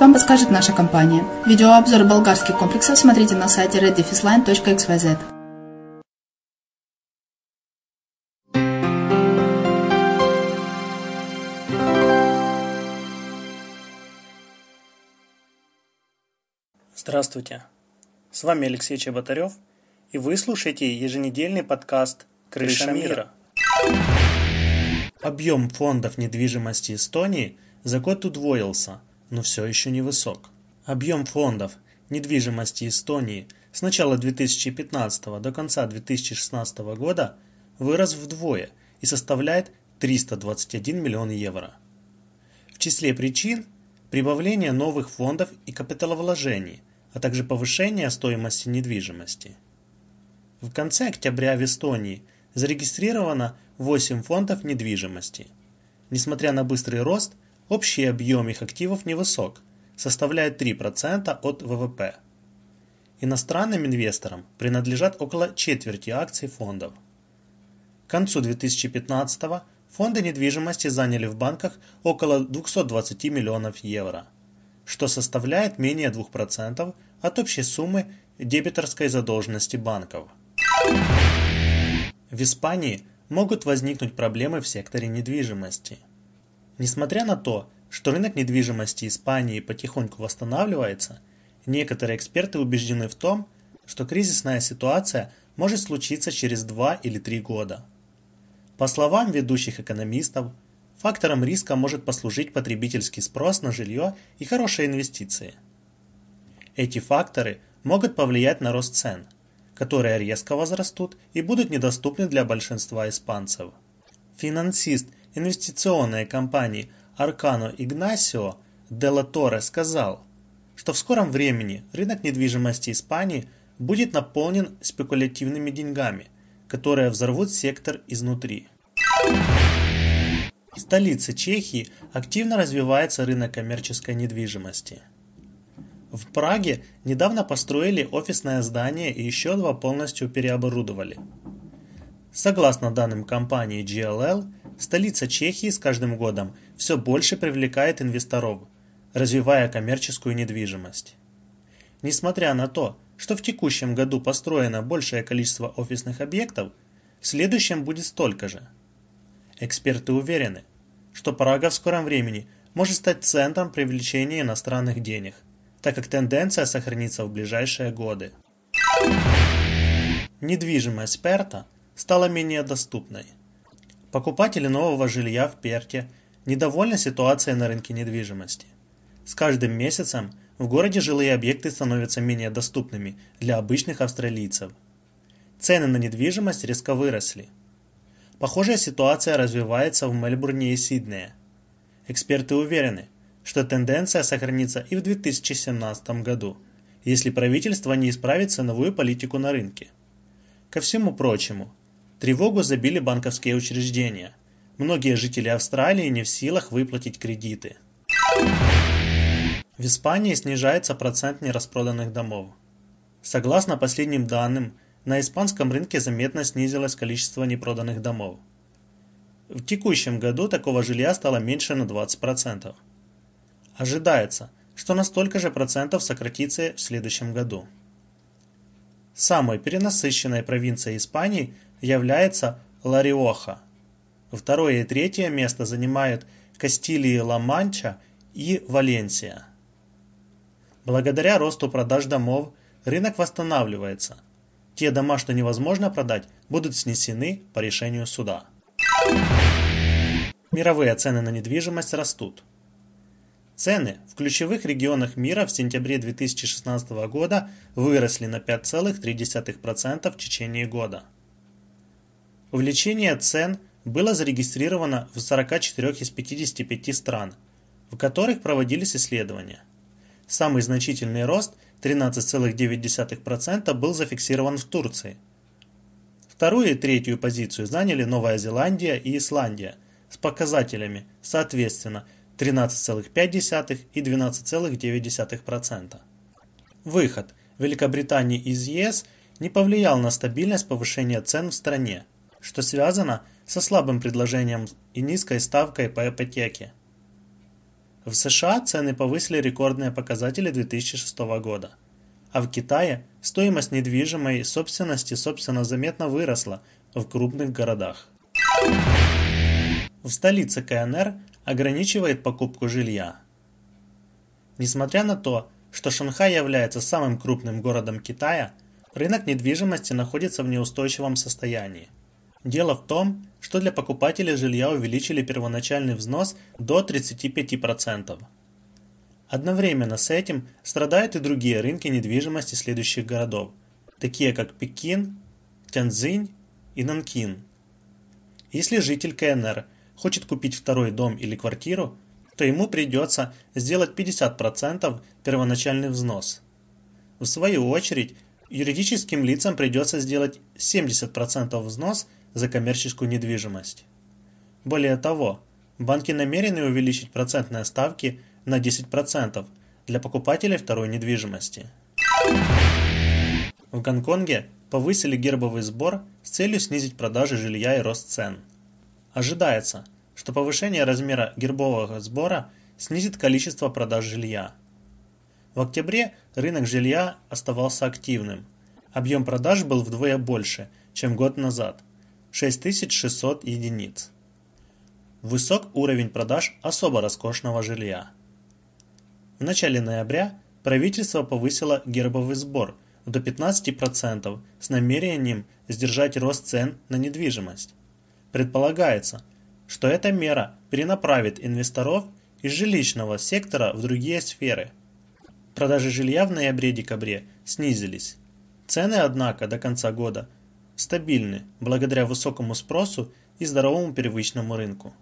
вам подскажет наша компания. Видеообзор болгарских комплексов смотрите на сайте reddefisline.xyz. Здравствуйте! С вами Алексей Чеботарев, и вы слушаете еженедельный подкаст «Крыша мира». Объем фондов недвижимости Эстонии за год удвоился, но все еще не высок. Объем фондов недвижимости Эстонии с начала 2015 до конца 2016 года вырос вдвое и составляет 321 миллион евро. В числе причин – прибавление новых фондов и капиталовложений, а также повышение стоимости недвижимости. В конце октября в Эстонии зарегистрировано 8 фондов недвижимости. Несмотря на быстрый рост, общий объем их активов невысок, составляет 3% от ВВП. Иностранным инвесторам принадлежат около четверти акций фондов. К концу 2015 фонды недвижимости заняли в банках около 220 миллионов евро, что составляет менее 2% от общей суммы дебиторской задолженности банков. В Испании могут возникнуть проблемы в секторе недвижимости. Несмотря на то, что рынок недвижимости Испании потихоньку восстанавливается, некоторые эксперты убеждены в том, что кризисная ситуация может случиться через 2 или 3 года. По словам ведущих экономистов, фактором риска может послужить потребительский спрос на жилье и хорошие инвестиции. Эти факторы могут повлиять на рост цен – которые резко возрастут и будут недоступны для большинства испанцев. Финансист инвестиционной компании Аркано Игнасио Делла Торе сказал, что в скором времени рынок недвижимости Испании будет наполнен спекулятивными деньгами, которые взорвут сектор изнутри. В столице Чехии активно развивается рынок коммерческой недвижимости – в Праге недавно построили офисное здание и еще два полностью переоборудовали. Согласно данным компании GLL, столица Чехии с каждым годом все больше привлекает инвесторов, развивая коммерческую недвижимость. Несмотря на то, что в текущем году построено большее количество офисных объектов, в следующем будет столько же. Эксперты уверены, что Прага в скором времени может стать центром привлечения иностранных денег – так как тенденция сохранится в ближайшие годы. Недвижимость Перта стала менее доступной. Покупатели нового жилья в Перте недовольны ситуацией на рынке недвижимости. С каждым месяцем в городе жилые объекты становятся менее доступными для обычных австралийцев. Цены на недвижимость резко выросли. Похожая ситуация развивается в Мельбурне и Сиднее. Эксперты уверены, что тенденция сохранится и в 2017 году, если правительство не исправит ценовую политику на рынке. Ко всему прочему, тревогу забили банковские учреждения. Многие жители Австралии не в силах выплатить кредиты. В Испании снижается процент нераспроданных домов. Согласно последним данным, на испанском рынке заметно снизилось количество непроданных домов. В текущем году такого жилья стало меньше на 20%. Ожидается, что на столько же процентов сократится в следующем году. Самой перенасыщенной провинцией Испании является Ла-Риоха. Второе и третье место занимают Кастилии-Ла-Манча и Валенсия. Благодаря росту продаж домов рынок восстанавливается. Те дома, что невозможно продать, будут снесены по решению суда. Мировые цены на недвижимость растут. Цены в ключевых регионах мира в сентябре 2016 года выросли на 5,3% в течение года. Увеличение цен было зарегистрировано в 44 из 55 стран, в которых проводились исследования. Самый значительный рост 13,9% был зафиксирован в Турции. Вторую и третью позицию заняли Новая Зеландия и Исландия с показателями, соответственно, 13,5 и 12,9%. Выход Великобритании из ЕС не повлиял на стабильность повышения цен в стране, что связано со слабым предложением и низкой ставкой по ипотеке. В США цены повысили рекордные показатели 2006 года, а в Китае стоимость недвижимой собственности собственно заметно выросла в крупных городах. В столице КНР ограничивает покупку жилья. Несмотря на то, что Шанхай является самым крупным городом Китая, рынок недвижимости находится в неустойчивом состоянии. Дело в том, что для покупателей жилья увеличили первоначальный взнос до 35%. Одновременно с этим страдают и другие рынки недвижимости следующих городов, такие как Пекин, Тяньцзинь и Нанкин. Если житель КНР хочет купить второй дом или квартиру, то ему придется сделать 50% первоначальный взнос. В свою очередь, юридическим лицам придется сделать 70% взнос за коммерческую недвижимость. Более того, банки намерены увеличить процентные ставки на 10% для покупателей второй недвижимости. В Гонконге повысили гербовый сбор с целью снизить продажи жилья и рост цен. Ожидается, что повышение размера гербового сбора снизит количество продаж жилья. В октябре рынок жилья оставался активным. Объем продаж был вдвое больше, чем год назад – 6600 единиц. Высок уровень продаж особо роскошного жилья. В начале ноября правительство повысило гербовый сбор до 15% с намерением сдержать рост цен на недвижимость. Предполагается, что эта мера перенаправит инвесторов из жилищного сектора в другие сферы. Продажи жилья в ноябре-декабре снизились. Цены, однако, до конца года стабильны благодаря высокому спросу и здоровому первичному рынку.